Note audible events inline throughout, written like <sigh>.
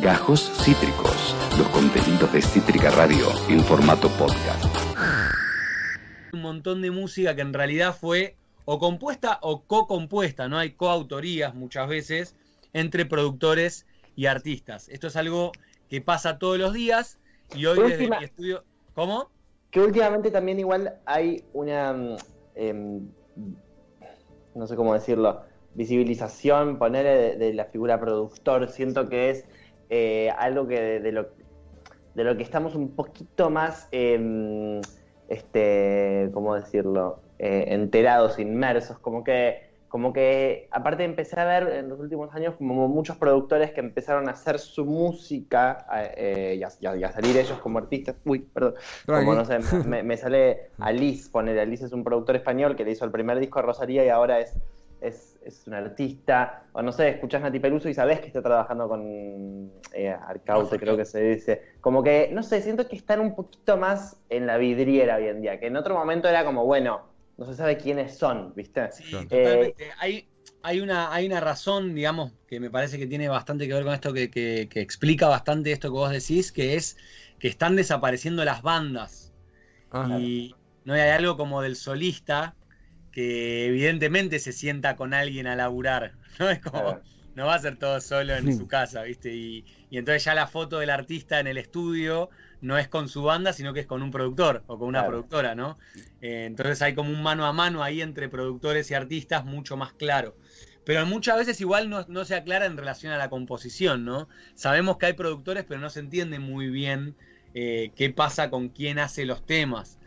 Gajos Cítricos, los contenidos de Cítrica Radio en formato podcast. Un montón de música que en realidad fue o compuesta o co-compuesta, no hay coautorías muchas veces entre productores y artistas. Esto es algo que pasa todos los días y hoy desde mi estudio... ¿Cómo? Que últimamente también igual hay una... Mm, em, no sé cómo decirlo, visibilización, poner de, la figura productor, siento que es eh, algo que de, lo, de lo que estamos un poquito más, eh, este, ¿cómo decirlo?, eh, enterados, inmersos, como que, como que, aparte empecé a ver en los últimos años como muchos productores que empezaron a hacer su música eh, y, a, salir ellos como artistas, uy, perdón, como no sé, <laughs> me, sale Alice, poner, Alice es un productor español que le hizo el primer disco a Rosalía y ahora es es, es, un artista, o no sé, escuchás Nati Peluso y sabés que está trabajando con eh, Arcaute, creo que se dice. Como que, no sé, siento que están un poquito más en la vidriera hoy en día, que en otro momento era como, bueno, no se sabe quiénes son, ¿viste? Sí, eh, totalmente. hay, hay, una, hay una razón, digamos, que me parece que tiene bastante que ver con esto, que, que, que explica bastante esto que vos decís, que es que están desapareciendo las bandas. Y no hay algo como del solista que evidentemente se sienta con alguien a laburar, <laughs> ¿no? Es como, no va a ser todo solo en su casa, ¿viste? Y, entonces ya la foto del artista en el estudio no es con su banda, sino que es con un productor o con una productora, ¿no? Eh, entonces hay como un mano a mano ahí entre productores y artistas mucho más claro. Pero muchas veces igual no, se aclara en relación a la composición, ¿no? Sabemos que hay productores, pero no se entiende muy bien eh, qué pasa con quién hace los temas.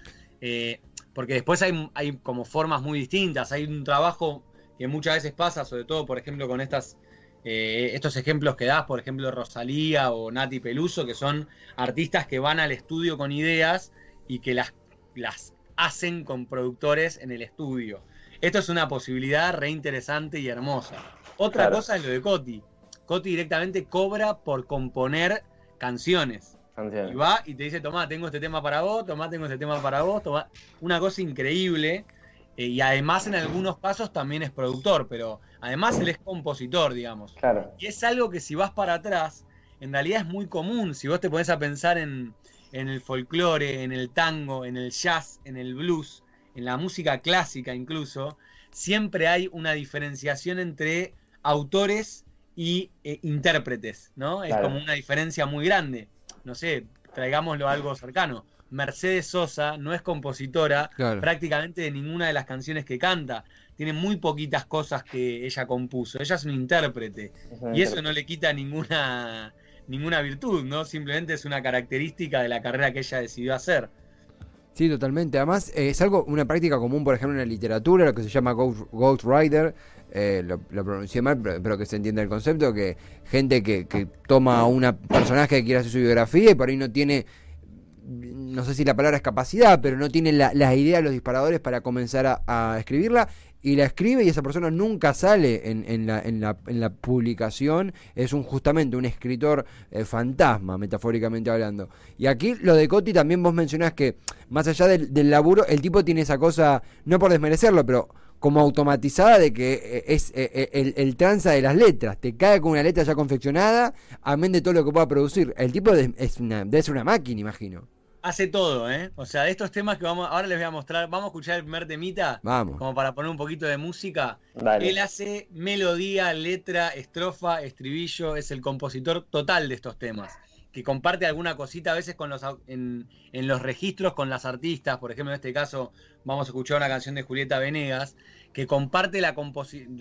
Eh, porque después hay, hay como formas muy distintas, hay un trabajo que muchas veces pasa, sobre todo, por ejemplo, con estas, eh, estos ejemplos que das, por ejemplo, Rosalía o Nati Peluso, que son artistas que van al estudio con ideas y que las, las hacen con productores en el estudio. Esto es una posibilidad re interesante y hermosa. Otra cosa es lo de Coti. Coti directamente cobra por componer canciones. Y va y te dice, tomá, tengo este tema para vos, tomá, tengo este tema para vos, tomá. Una cosa increíble. Eh, y además en algunos casos también es productor, pero además él es compositor, digamos. Y es algo que si vas para atrás, en realidad es muy común. Si vos te pones a pensar en, en el folclore, en el tango, en el jazz, en el blues, en la música clásica incluso, siempre hay una diferenciación entre autores y eh, intérpretes, ¿no? Es como una diferencia muy grande no sé, traigámoslo a algo cercano. Mercedes Sosa no es compositora prácticamente de ninguna de las canciones que canta. Tiene muy poquitas cosas que ella compuso. Ella es un intérprete. y eso no le quita ninguna, ninguna virtud, ¿no? Simplemente es una característica de la carrera que ella decidió hacer. Sí, totalmente. Además, eh, es algo, una práctica común, por ejemplo, en la literatura, lo que se llama Ghost, Rider. Eh, lo, pronuncié mal, pero, que se entienda el concepto, que gente que, toma a un personaje que quiere hacer su biografía y por ahí no tiene, no sé si la palabra es capacidad, pero no tiene las ideas, los disparadores para comenzar a escribirla y la escribe y esa persona nunca sale en, la, en, la, en la, publicación, es un justamente un escritor eh, fantasma, metafóricamente hablando. Y aquí lo de Coti también vos mencionás que más allá del, laburo, el tipo tiene esa cosa, no por desmerecerlo, pero como automatizada de que eh, es eh, el, el, tranza de las letras. Te cae con una letra ya confeccionada, amén de todo lo que pueda producir. El tipo es una, una máquina, imagino hace todo, ¿eh? O sea, de estos temas que vamos, ahora les voy a mostrar, vamos a escuchar el primer temita, vamos. como para poner un poquito de música. Él hace melodía, letra, estrofa, estribillo, es el compositor total de estos temas, que comparte alguna cosita a veces con los, en, los registros con las artistas, por ejemplo, en este caso vamos a escuchar una canción de Julieta Venegas, que comparte la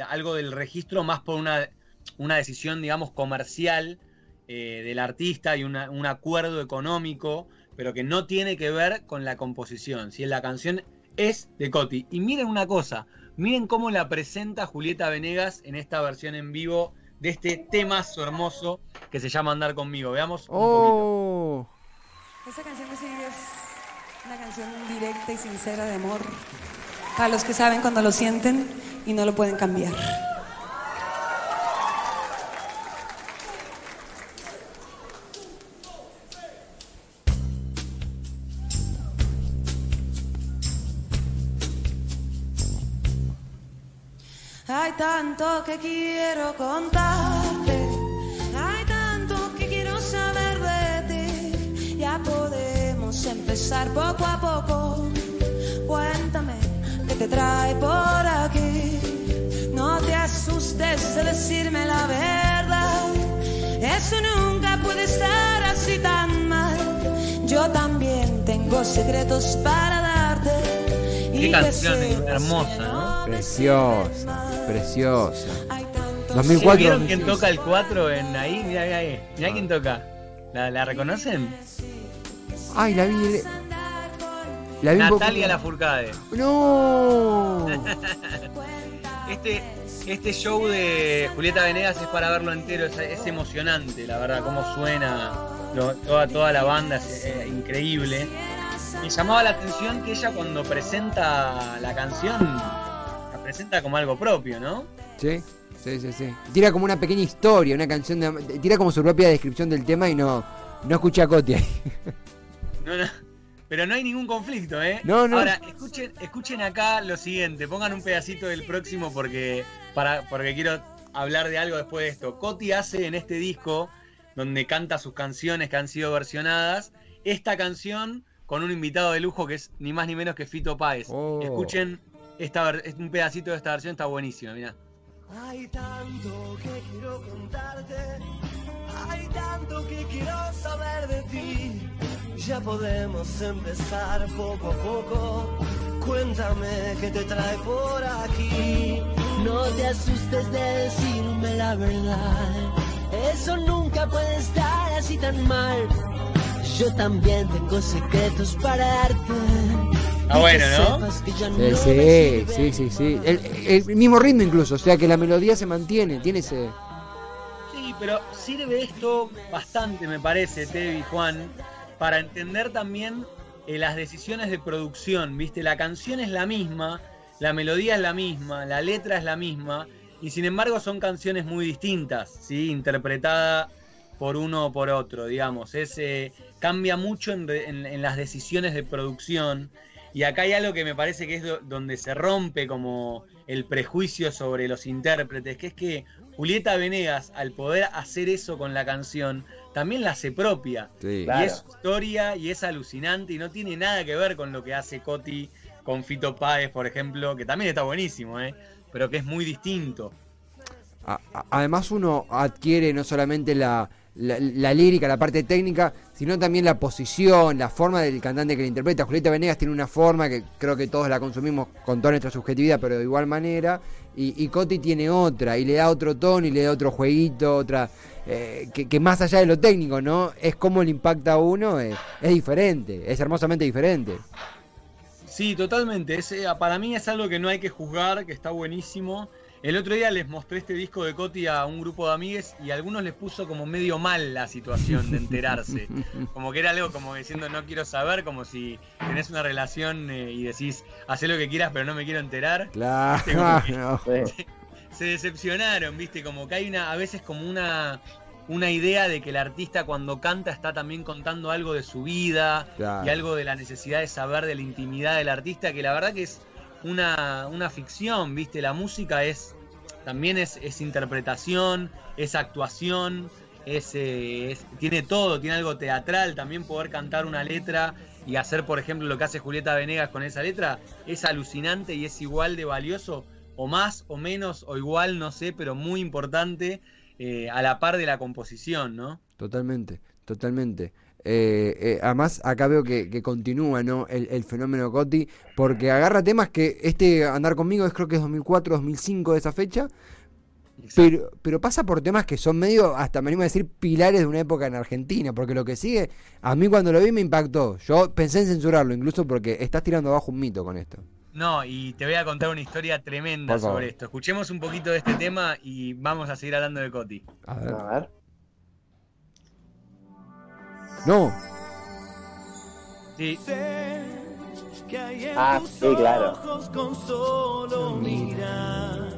algo del registro más por una, una decisión, digamos, comercial eh, del artista y un acuerdo económico pero que no tiene que ver con la composición. Si la canción es de Coti. Y miren una cosa, miren cómo la presenta Julieta Venegas en esta versión en vivo de este temazo hermoso que se llama Andar conmigo. Veamos oh. poquito. Esta canción de es una canción directa y sincera de amor para los que saben cuando lo sienten y no lo pueden cambiar. quiero contarte. Hay tanto que quiero saber de ti. Ya podemos empezar poco a poco. Cuéntame qué te trae por aquí. No te asustes de decirme la verdad. Eso nunca puede estar así tan mal. Yo también tengo secretos para darte. Qué y canción hermosa, ¿no? Preciosa, preciosa. Hay tantos 2004. ¿Vieron quién toca el 4 en ahí? Mira, mira ahí. Quién toca. ¿La, la reconocen? Ay, la vi. La vi Natalia Lafourcade. No. <laughs> Este, este show de Julieta Venegas es para verlo entero, es, es emocionante, la verdad, cómo suena lo- toda, toda la banda, es eh, increíble. Me llamaba la atención que ella cuando presenta la canción, la presenta como algo propio, ¿no? Sí, sí, sí, sí. Tira como una pequeña historia, una canción de. Tira como su propia descripción del tema y no. No escucha a Coti ahí. <laughs> No, no, pero no hay ningún conflicto, ¿eh? No, no. Ahora, escuchen, escuchen acá lo siguiente, pongan un pedacito del próximo porque, para, porque quiero hablar de algo después de esto. Coti hace en este disco, donde canta sus canciones que han sido versionadas, esta canción con un invitado de lujo que es ni más ni menos que Fito Páez. Oh. Escuchen esta, un pedacito de esta versión, está buenísima, mirá. Hay tanto que quiero contarte, hay tanto que quiero saber de ti. Ya podemos empezar poco a poco. Cuéntame qué te trae por aquí. No te asustes de decirme la verdad. Eso nunca puede estar así tan mal. Yo también tengo secretos para darte. Está bueno, ¿no? Sí, sí, sí. El, el mismo ritmo incluso, o sea que la melodía se mantiene, tiene ese. Sí, pero sirve esto bastante, me parece, Tevi y Juan, para entender también eh, las decisiones de producción, ¿viste? La canción es la misma, la melodía es la misma, la letra es la misma, y sin embargo son canciones muy distintas, ¿sí? Interpretada por uno o por otro, digamos. Es, eh, cambia mucho en, re- en- en las decisiones de producción. Y acá hay algo que me parece que es do- donde se rompe como el prejuicio sobre los intérpretes, que es que Julieta Venegas, al poder hacer eso con la canción, también la hace propia. Sí. Claro. Y es historia y es alucinante y no tiene nada que ver con lo que hace Coti con Fito Páez, por ejemplo, que también está buenísimo, ¿eh? pero que es muy distinto. Además uno adquiere no solamente la, la, lírica, la parte técnica, sino también la posición, la forma del cantante que la interpreta. Julieta Venegas tiene una forma que creo que todos la consumimos con toda nuestra subjetividad, pero de igual manera. Y, y Coti tiene otra, y le da otro tono, y le da otro jueguito, otra... eh, que, más allá de lo técnico, ¿no? Es como le impacta a uno, eh, es diferente, es hermosamente diferente. Sí, totalmente. Es, eh, para mí es algo que no hay que juzgar, que está buenísimo. El otro día les mostré este disco de Coti a un grupo de amigues y a algunos les puso como medio mal la situación de enterarse. <laughs> Como que era algo como diciendo no quiero saber, como si tenés una relación eh, y decís hacé lo que quieras pero no me quiero enterar. Claro. <laughs> <laughs> Se decepcionaron, viste, como que hay una, a veces como una, una idea de que el artista cuando canta está también contando algo de su vida Claro. y algo de la necesidad de saber de la intimidad del artista, que la verdad que es una, una ficción, ¿viste? La música es también es, es interpretación, es actuación, eh, es- tiene todo, tiene algo teatral, también poder cantar una letra y hacer, por ejemplo, lo que hace Julieta Venegas con esa letra, es alucinante y es igual de valioso, o más, o menos, o igual, no sé, pero muy importante eh, a la par de la composición, ¿no? Totalmente, totalmente. Eh, eh, además, acá veo que, que continúa ¿no? el, el fenómeno Coti, porque agarra temas que este Andar conmigo es creo que es 2004, 2005 de esa fecha, pero, pero pasa por temas que son medio, hasta me animo a decir, pilares de una época en Argentina, porque lo que sigue, a mí cuando lo vi me impactó. Yo pensé en censurarlo, incluso porque estás tirando abajo un mito con esto. No, y te voy a contar una historia tremenda sobre esto. Escuchemos un poquito de este tema y vamos a seguir hablando de Coti. A ver. A ver. No, Sí, Sé que hay en Ah, tus sí, claro. ojos con solo mirar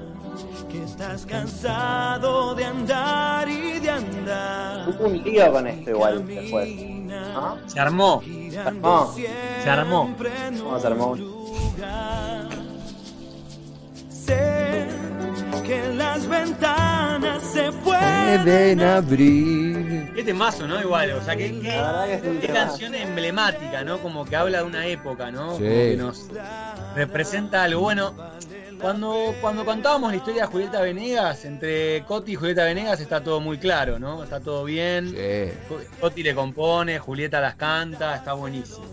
que estás cansado de andar y de andar. Hubo un lío con esto igual después. ¿Ah? se armó. Se armó. en ¿Cómo se armó? Que las ventanas se Pueden abrir. Este mazo, ¿no? Igual, o sea, que, que- que canción emblemática, ¿no? Como que habla de una época, ¿no? Sí. Como que nos representa algo. Bueno, cuando, cuando contábamos la historia de Julieta Venegas, entre Coti y Julieta Venegas está todo muy claro, ¿no? Está todo bien. Sí. Coti le compone, Julieta las canta, está buenísimo.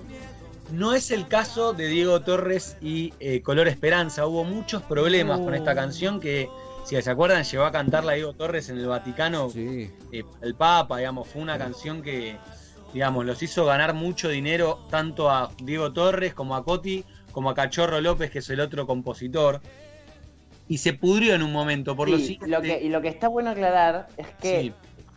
No es el caso de Diego Torres y eh, Color Esperanza. Hubo muchos problemas con esta canción que, si se acuerdan, llevó a cantarla Diego Torres en el Vaticano Sí. eh, el Papa, digamos, fue una canción que, digamos, los hizo ganar mucho dinero tanto a Diego Torres como a Coti, como a Cachorro López, que es el otro compositor. Y se pudrió en un momento, por lo siguiente. lo que, y lo que está bueno aclarar es que Sí.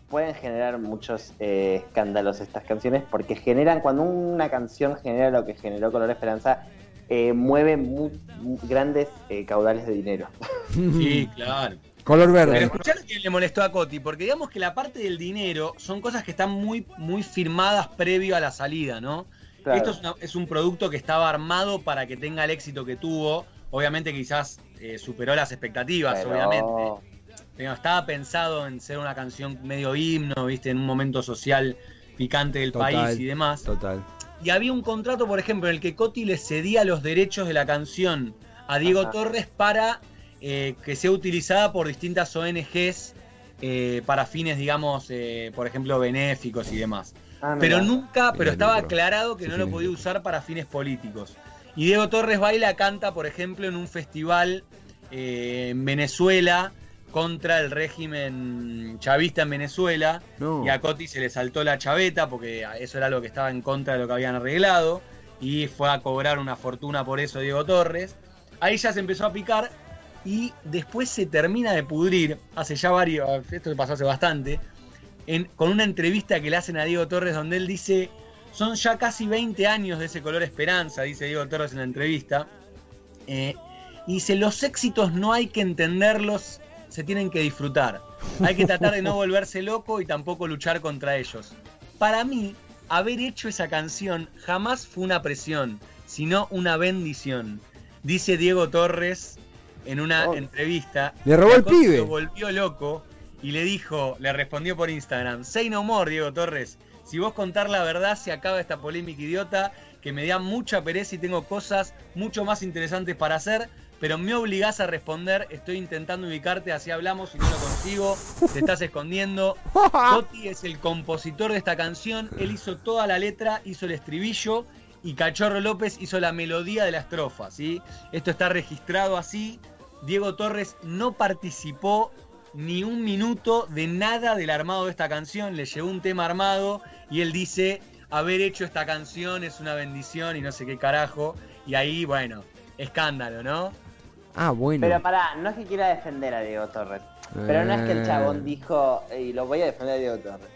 pueden generar muchos eh, escándalos estas canciones porque generan, cuando una canción genera lo que generó Color Esperanza, eh, mueve mu- mu- grandes eh, caudales de dinero. <laughs> Sí, <laughs> claro. Color Pero verde. escuchá lo que le molestó a Coti, porque digamos que la parte del dinero son cosas que están muy, muy firmadas previo a la salida, ¿no? Claro. Esto es, una- es un producto que estaba armado para que tenga el éxito que tuvo. Obviamente quizás eh, superó las expectativas, Pero- obviamente. Pero estaba pensado en ser una canción medio himno, viste, en un momento social picante del Total. país y demás. Total. Y había un contrato, por ejemplo, en el que Coti le cedía los derechos de la canción a Diego Ajá. Torres para eh, que sea utilizada por distintas ONGs eh, para fines, digamos, eh, por ejemplo, benéficos y demás. Ah, Pero nunca, pero Mira, estaba aclarado que Sí, no lo podía sí. usar para fines políticos. Y Diego Torres baila, canta, por ejemplo, en un festival eh, en Venezuela contra el régimen chavista en Venezuela. No. Y a Coti se le saltó la chaveta porque eso era lo que estaba en contra de lo que habían arreglado. Y fue a cobrar una fortuna por eso Diego Torres. Ahí ya se empezó a picar y después se termina de pudrir, hace ya varios, esto pasó hace bastante, en- con una entrevista que le hacen a Diego Torres donde él dice, son ya casi 20 años de ese color esperanza, dice Diego Torres en la entrevista. Eh, y dice, los éxitos no hay que entenderlos, se tienen que disfrutar. Hay que tratar de no volverse loco y tampoco luchar contra ellos. Para mí, haber hecho esa canción jamás fue una presión, sino una bendición. Dice Diego Torres en una Oh. entrevista. Le robó el pibe. Lo volvió loco y le dijo, le respondió por Instagram, say no more, Diego Torres. Si vos contar la verdad, se acaba esta polémica idiota que me da mucha pereza y tengo cosas mucho más interesantes para hacer, pero me obligás a responder, estoy intentando ubicarte, así hablamos y no lo consigo, te estás escondiendo. <laughs> Coti es el compositor de esta canción, él hizo toda la letra, hizo el estribillo y Cachorro López hizo la melodía de la estrofa, ¿sí? Esto está registrado así. Diego Torres no participó ni un minuto de nada del armado de esta canción, le llegó un tema armado y él dice, haber hecho esta canción es una bendición y no sé qué carajo. Y ahí, bueno, escándalo, ¿no? Ah, bueno. Pero pará, no es que quiera defender a Diego Torres. Pero no es que el Eh. chabón dijo, y lo voy a defender a Diego Torres.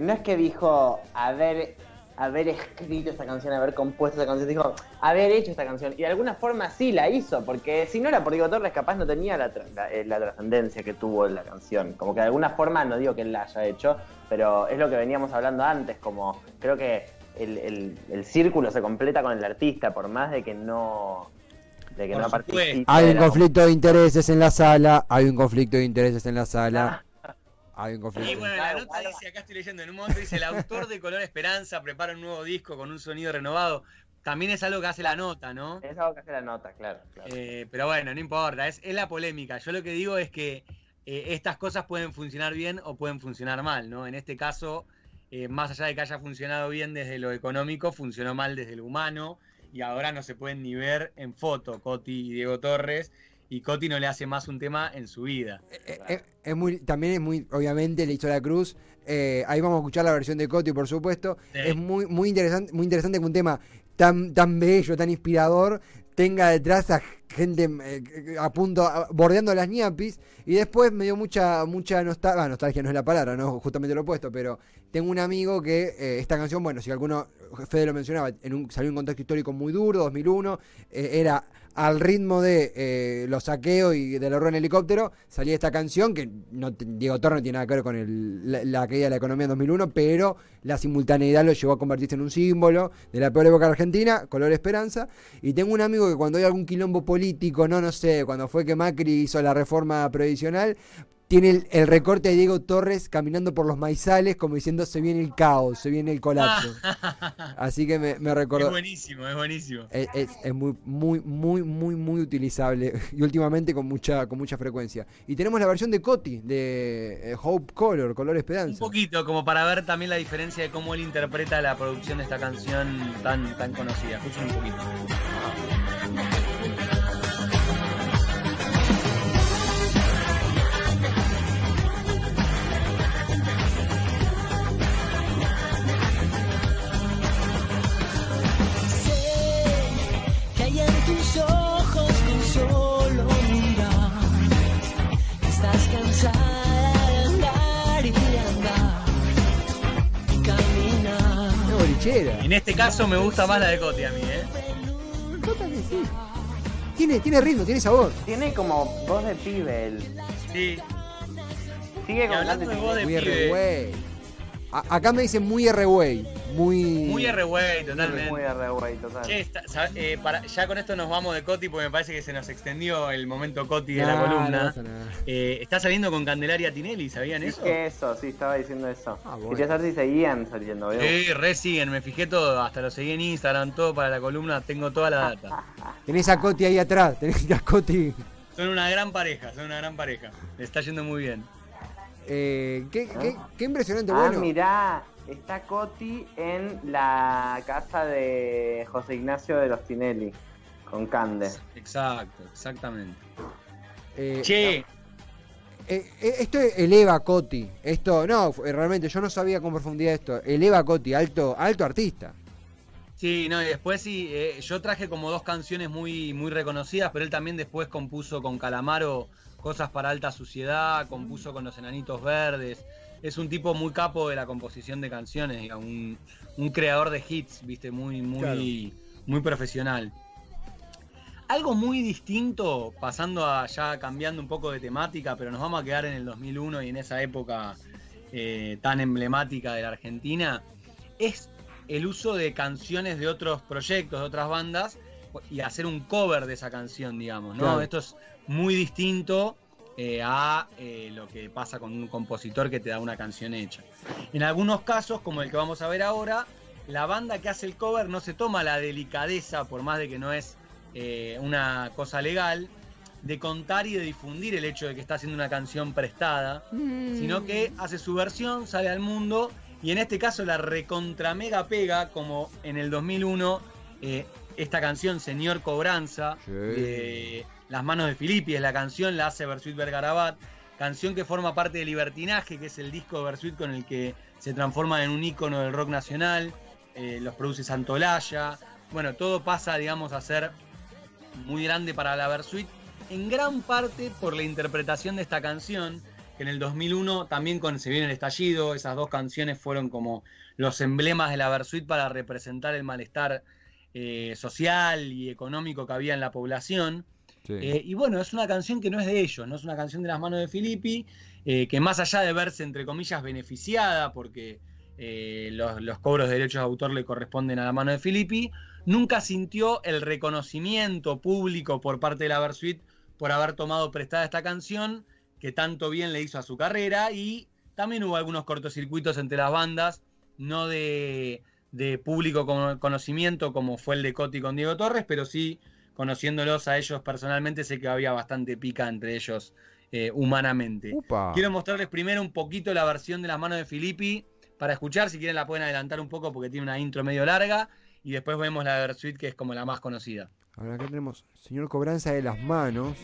No es que dijo haber, haber escrito esta canción, haber compuesto esta canción. Dijo haber hecho esta canción. Y de alguna forma sí la hizo, porque si no era por Diego Torres, capaz no tenía la, tra- la, eh, la trascendencia que tuvo la canción. Como que de alguna forma, no digo que él la haya hecho, pero es lo que veníamos hablando antes. Como creo que el, el- el círculo se completa con el artista, por más de que no. De que Por no supuesto. participe. Hay un conflicto de intereses en la sala. Hay un conflicto de intereses en la sala. <laughs> Hay un Y conflicto. bueno, la nota dice, acá estoy leyendo, en un momento dice, el autor de Color Esperanza prepara un nuevo disco con un sonido renovado. También es algo que hace la nota, ¿no? Es algo que hace la nota, claro. claro. Eh, pero bueno, no importa, es, es la polémica. Yo lo que digo es que eh, estas cosas pueden funcionar bien o pueden funcionar mal, ¿no? En este caso, eh, más allá de que haya funcionado bien desde lo económico, funcionó mal desde lo humano y ahora no se pueden ni ver en foto Coti y Diego Torres y Coti no le hace más un tema en su vida. Eh, eh, es muy, también es muy, obviamente, le hizo la cruz. Eh, ahí vamos a escuchar la versión de Coti, por supuesto. Sí. Es muy, muy interesante, muy interesante que un tema tan, tan bello, tan inspirador, tenga detrás a gente eh, punto, a- bordeando las ñapis. Y después me dio mucha, mucha nostalgia. nostalgia no es la palabra, no justamente lo opuesto, pero tengo un amigo que eh, esta canción, bueno, si alguno, Fede lo mencionaba, en un, salió en un contexto histórico muy duro, 2001, eh, era al ritmo de eh, los saqueos y del horror en helicóptero, salía esta canción que no, Diego Torre no tiene nada que ver con la, caída de la economía en 2001, pero la simultaneidad lo llevó a convertirse en un símbolo de la peor época Argentina, color esperanza. Y tengo un amigo que cuando hay algún quilombo político, no, no sé, cuando fue que Macri hizo la reforma previsional, tiene el, el recorte de Diego Torres caminando por los maizales como diciendo se viene el caos, se viene el colapso. <laughs> Así que me, me Es recordó. buenísimo, es buenísimo. Es, es- es muy, muy, muy, muy, muy utilizable <laughs> y últimamente con mucha, con mucha frecuencia. Y tenemos la versión de Coti, de eh, Hope Color, Color Un Esperanza. poquito, como para ver también la diferencia de cómo él interpreta la producción de esta canción tan, tan conocida. Escuchen un poquito. Este caso me gusta más la de Coti a mí, ¿eh? Yo también, sí. Tiene, tiene ritmo, tiene sabor. Tiene como voz de pibe él. Sí. Sigue con hablando de voz de Muy pibe, Acá me dicen muy R-Way. Muy. muy R-Way, totalmente. muy de güey, total. Che, está- sa- eh, ya con esto nos vamos de Coti porque me parece que se nos extendió el momento Coti de la no columna. pasa nada. Eh, está saliendo con Candelaria Tinelli, ¿sabían eso? Dije eso, sí, estaba diciendo eso. Ah, bueno. Quería saber si seguían saliendo, ¿veo? Sí, re siguen, me fijé todo, hasta lo seguí en Instagram, todo para la columna, tengo toda la data. <laughs> Tenés a Coti ahí atrás. Tenés a Coti. Son una gran pareja, son una gran pareja. Le está yendo muy bien. Eh, qué, qué, qué impresionante. Ah, bueno, mirá, está Coti en la casa de José Ignacio de los Tinelli, con Cande. Exacto, exactamente. eh, Che, eh, eh, esto eleva a Coti. Esto, no, fu- realmente yo no sabía con profundidad esto. Eleva a Coti, alto, alto artista. sí, no, y después sí, eh, yo traje como dos canciones muy, muy reconocidas, pero él también después compuso con Calamaro cosas para alta suciedad, compuso con los enanitos verdes. Es un tipo muy capo de la composición de canciones, digamos, un, un creador de hits, viste, muy, muy, muy profesional. Algo muy distinto, pasando a ya cambiando un poco de temática, pero nos vamos a quedar en el 2001 y en esa época eh, tan emblemática de la Argentina, es el uso de canciones de otros proyectos, de otras bandas, y hacer un cover de esa canción, digamos, ¿no? Claro. Esto es muy distinto eh, a eh, lo que pasa con un compositor que te da una canción hecha. En algunos casos, como el que vamos a ver ahora, la banda que hace el cover no se toma la delicadeza, por más de que no es eh, una cosa legal, de contar y de difundir el hecho de que está haciendo una canción prestada, sino que hace su versión, sale al mundo y en este caso la recontra mega pega como en el 2001 eh, esta canción Señor Cobranza Sí. de Las manos de Filippi es la canción, la hace Bersuit Vergarabat, canción que forma parte de Libertinaje, que es el disco de Bersuit con el que se transforma en un ícono del rock nacional, eh, los produce Santolaya, bueno, todo pasa digamos a ser muy grande para la Versuit, en gran parte por la interpretación de esta canción, que en el 2001 también con Se viene el estallido, esas dos canciones fueron como los emblemas de la Versuit para representar el malestar eh, social y económico que había en la población. Eh, y bueno, es una canción que no es de ellos, no es una canción de las manos de Filippi, eh, que más allá de verse, entre comillas, beneficiada, porque eh, los, los cobros de derechos de autor le corresponden a la mano de Filippi, nunca sintió el reconocimiento público por parte de la Versuit por haber tomado prestada esta canción, que tanto bien le hizo a su carrera, y también hubo algunos cortocircuitos entre las bandas, no de, de público con- conocimiento como fue el de Coti con Diego Torres, pero sí conociéndolos a ellos personalmente, sé que había bastante pica entre ellos eh, humanamente. Upa. Quiero mostrarles primero un poquito la versión de las manos de Filippi para escuchar, si quieren la pueden adelantar un poco porque tiene una intro medio larga, y después vemos la de Versuit que es como la más conocida. Ahora acá tenemos señor Cobranza de las manos.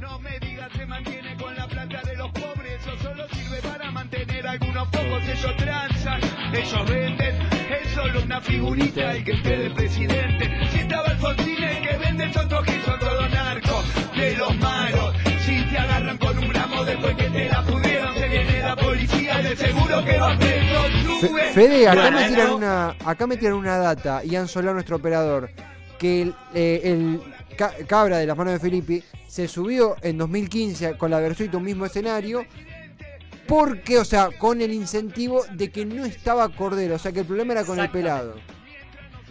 No me digas se mantiene con la plata de los pobres, eso solo sirve para mantener a algunos pocos, ellos transan, ellos venden, solo una figurita el que esté de presidente. Si estaba Alfonsín el que vende otro que son todos narcos, de los malos. Si te agarran con un gramo después que te la pudieron, se viene la policía, de seguro que va preso, Fe- sube. Fede, acá me tiran una, acá me tiran una data, Ian Solar, nuestro operador, que el, eh, el ca- cabra de las manos de Filippi se subió en 2015 con la Versuit un mismo escenario. Porque, o sea, con el incentivo de que no estaba Cordero, o sea que el problema era con el pelado.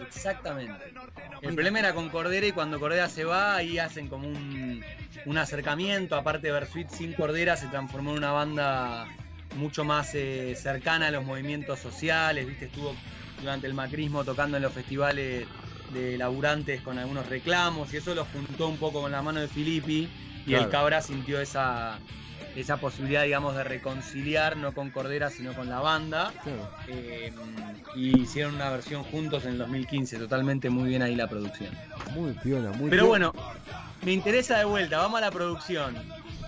Exactamente. El problema era con Cordera y cuando Cordera se va, ahí hacen como un, un acercamiento. Aparte, Versuit sin Cordera se transformó en una banda mucho más eh, cercana a los movimientos sociales. ¿viste? Estuvo durante el macrismo tocando en los festivales de laburantes con algunos reclamos y eso lo juntó un poco con la mano de Filippi y Claro. el Cabra sintió esa, esa posibilidad, digamos, de reconciliar, no con Cordera, sino con la banda. Eh, y hicieron una versión juntos en el 2015, totalmente muy bien ahí la producción. Muy piola, muy Pero piola. bueno, me interesa de vuelta, vamos a la producción.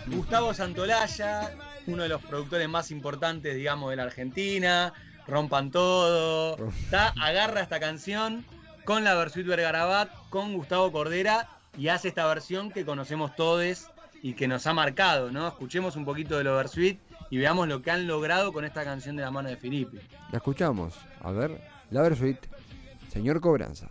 Gustavo Santolaya, uno de los productores más importantes, digamos, de la Argentina, rompan todo. Está, agarra esta canción con la Versuit Vergarabat, con Gustavo Cordera, y hace esta versión que conocemos todos y que nos ha marcado, ¿no? Escuchemos un poquito de lo Versuit y veamos lo que han logrado con esta canción de la mano de Filippi. La escuchamos. A ver, la Versuit. Señor Cobranza.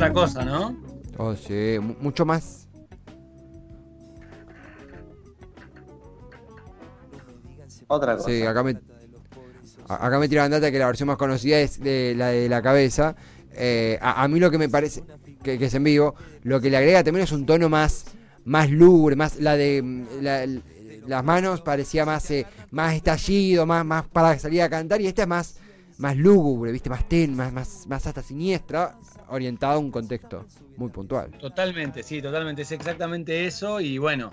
Otra cosa, ¿no? Oh, sí, mu- mucho más. Otra cosa. Sí, acá me, acá me tiran data que la versión más conocida es de la de la cabeza. Eh, a, a mí lo que me parece que, que es en vivo, lo que le agrega también es un tono más, más lúgubre, más la de mm, la- las manos parecía más, eh, más estallido, más, más para salir a cantar y esta es más, más lúgubre, viste, más ten, más, más, más hasta siniestra, orientada a un contexto muy puntual. Totalmente, sí, totalmente. Es exactamente eso. Y bueno,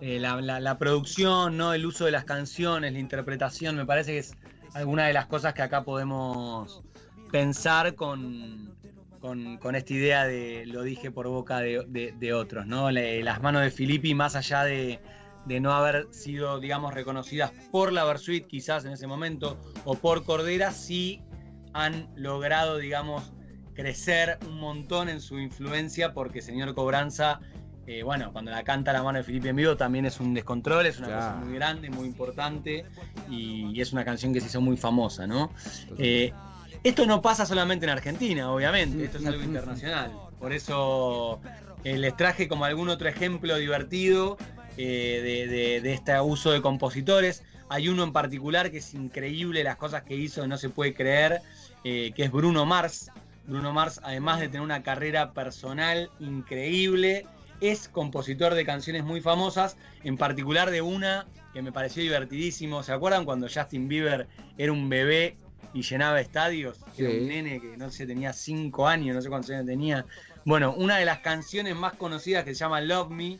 eh, la, la- la producción, ¿no? El uso de las canciones, la interpretación, me parece que es alguna de las cosas que acá podemos pensar con, con, con esta idea de lo dije por boca de, de- de otros, ¿no? Le- las manos de Filippi, más allá de, de no haber sido, digamos, reconocidas por la Versuit, quizás en ese momento, o por Cordera, sí han logrado, digamos, crecer un montón en su influencia porque señor Cobranza, eh, bueno, cuando la canta la mano de Felipe en vivo también es un descontrol, es una Claro. cosa muy grande, muy importante y, y es una canción que se hizo muy famosa, ¿no? Eh, esto no pasa solamente en Argentina, obviamente, esto es algo internacional. Por eso eh, les traje como algún otro ejemplo divertido eh, de, de- de este uso de compositores. Hay uno en particular que es increíble, las cosas que hizo no se puede creer, eh, que es Bruno Mars. Bruno Mars, además de tener una carrera personal increíble, es compositor de canciones muy famosas, en particular de una que me pareció divertidísimo. ¿Se acuerdan cuando Justin Bieber era un bebé y llenaba estadios? Era un nene que no sé, tenía 5 años, no sé cuántos años tenía. Bueno, una de las canciones más conocidas que se llama Love Me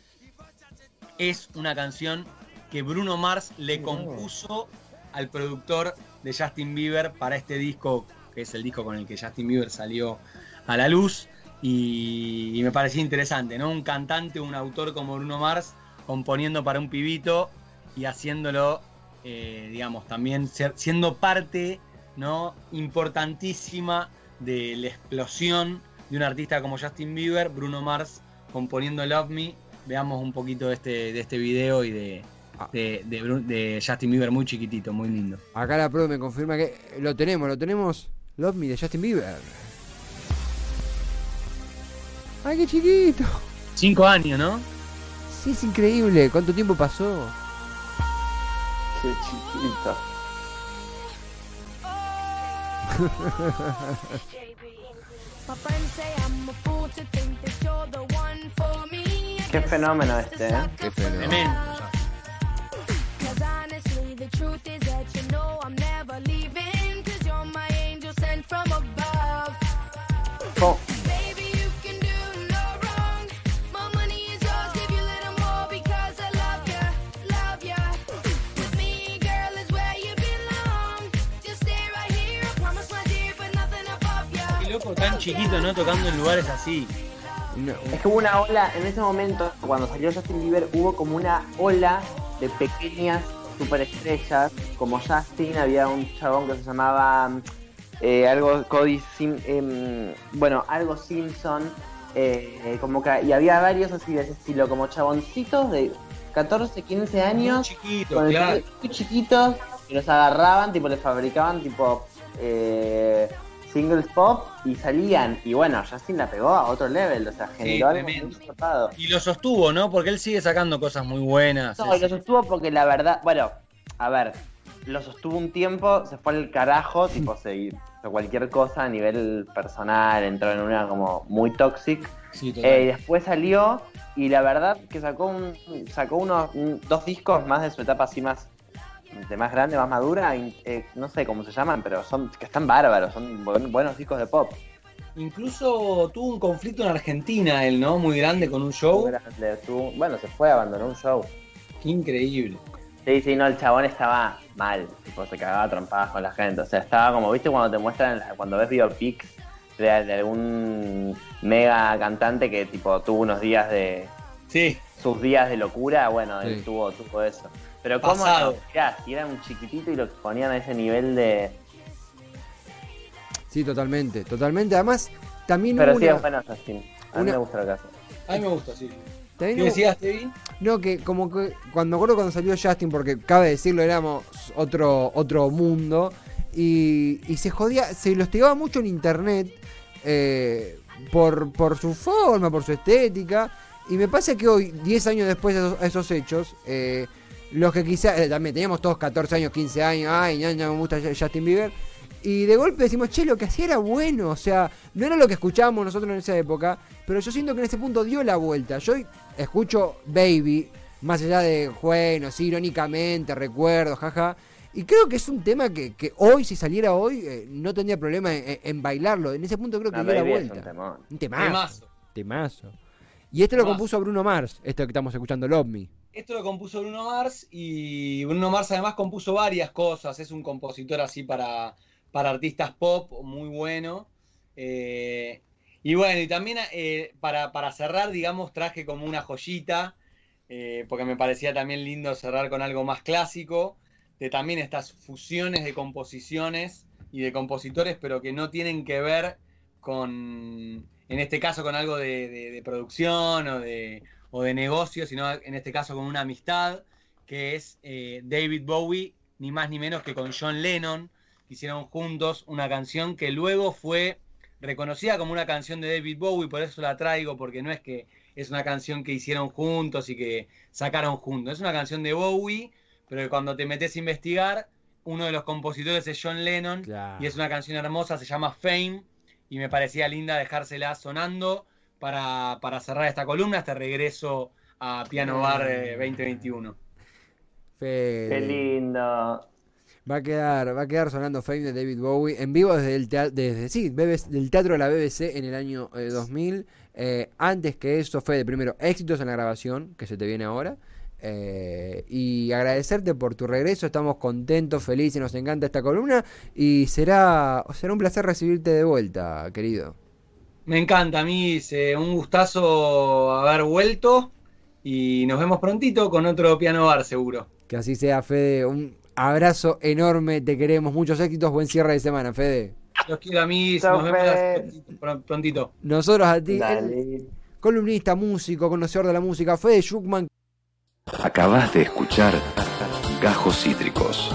es una canción que Bruno Mars le compuso al productor de Justin Bieber para este disco, que es el disco con el que Justin Bieber salió a la luz. Y, y me parecía interesante, ¿no? Un cantante, un autor como Bruno Mars, componiendo para un pibito y haciéndolo, eh, digamos, también ser- siendo parte, ¿no? Importantísima de la explosión de un artista como Justin Bieber, Bruno Mars componiendo Love Me. Veamos un poquito de este, de este video y de, de, de Justin Bieber muy chiquitito, muy lindo. Acá la pro me confirma que lo tenemos, lo tenemos. Love Me de Justin Bieber. ¡Ay, qué chiquito! Cinco años, ¿no? Sí, es increíble. ¿Cuánto tiempo pasó? Qué chiquito. <laughs> My Qué fenómeno este, ¿eh? Qué fenómeno. Tremendo. Qué loco, tan chiquito, ¿no? Tocando en lugares así. Es que hubo una ola, en ese momento, cuando salió Justin Bieber, hubo como una ola de pequeñas superestrellas, como Justin, había un chabón que se llamaba eh, algo Cody Sim, em, bueno, algo Simpson, eh, eh, como que, y había varios así de ese estilo, como chaboncitos de 14, 15 años, Muy chiquito, con el claro. muy chiquitos, que los agarraban, tipo, les fabricaban tipo eh, singles pop y salían. Y bueno, Justin la pegó a otro level, o sea, generó algo muy. Y lo sostuvo, ¿no? Porque él sigue sacando cosas muy buenas. No, es- lo sostuvo porque la verdad, bueno, a ver, lo sostuvo un tiempo, se fue al carajo, <laughs> tipo, se hizo cualquier cosa a nivel personal, entró en una como muy toxic. sí. Eh, y después salió y la verdad que sacó un, sacó unos un- dos discos más de su etapa así más de más grande, más madura, eh, no sé cómo se llaman, pero son que están bárbaros, son buen- buenos discos de pop. Incluso tuvo un conflicto en Argentina, él, ¿no? Muy grande con un show. Grande, Bueno, se fue, abandonó un show. Qué increíble. Sí, sí, no, el chabón estaba mal, tipo, se cagaba trompadas con la gente, o sea, estaba como, viste, cuando te muestran, cuando ves biopics de, de algún mega cantante que, tipo, tuvo unos días de, Sí, sus días de locura, bueno, Sí. él tuvo, tuvo eso. Pero cómo Pasado. no, mirá, si era un chiquitito y lo ponían a ese nivel de... Sí, totalmente, totalmente. Además, también Pero hubo sí una- es bueno, Justin. A mí una- me gusta lo que hace. a mí me gusta, sí. ¿Qué hubo- decías, Tevi? No, que como que cuando me acuerdo cuando salió Justin, porque cabe decirlo, éramos otro, otro mundo, y, y se jodía, se lo hostigaba mucho en internet eh, por, por su forma, por su estética, y me pasa que hoy, 10 años después de esos, esos hechos, eh, los que quizás, eh, también teníamos todos 14 años, 15 años, ay, ya, me gusta Justin Bieber, y de golpe decimos, che, lo que hacía era bueno, o sea, no era lo que escuchábamos nosotros en esa época, pero yo siento que en ese punto dio la vuelta. Yo escucho Baby, más allá de, bueno, sí, irónicamente, recuerdo, jaja. Y creo que es un tema que, que hoy, si saliera hoy, eh, no tendría problema en, bailarlo. En ese punto creo que No, dio la es un vuelta. temón. Un temazo. Temazo. Temazo. Y este lo compuso Bruno Mars, esto que estamos escuchando, Love Me. Esto lo compuso Bruno Mars y Bruno Mars además compuso varias cosas. Es un compositor así para, para artistas pop muy bueno. Eh, y bueno, y también eh, para, para cerrar, digamos, traje como una joyita, eh, porque me parecía también lindo cerrar con algo más clásico, de también estas fusiones de composiciones y de compositores, pero que no tienen que ver con, en este caso, con algo de, producción o de, o de negocio, sino en este caso con una amistad, que es eh, David Bowie, ni más ni menos que con John Lennon, que hicieron juntos una canción que luego fue reconocida como una canción de David Bowie, por eso la traigo, porque no es que es una canción que hicieron juntos y que sacaron juntos, es una canción de Bowie, pero que cuando te metes a investigar, uno de los compositores es John Lennon, Claro. y es una canción hermosa, se llama Fame, y me parecía linda dejársela sonando para, para cerrar esta columna, este regreso a Piano Bar eh, 2021. Fede. Qué lindo. Va a quedar, va a quedar sonando Fame de David Bowie en vivo desde el teatro, desde sí, BBC del teatro de la BBC en el año eh, 2000. Eh, antes que eso fue de primero éxitos en la grabación que se te viene ahora. Eh, y agradecerte por tu regreso, estamos contentos, felices, nos encanta esta columna y será, será un placer recibirte de vuelta, querido. Me encanta, a mí eh, un gustazo haber vuelto y nos vemos prontito con otro Piano Bar seguro. Que así sea, Fede. Un abrazo enorme, te queremos, muchos éxitos, buen cierre de semana, Fede. Los quiero a mí, nos vemos prontito- prontito. Nosotros a ti, el columnista, músico, conocedor de la música, Fede Schuckman. Acabas de escuchar Gajos Cítricos.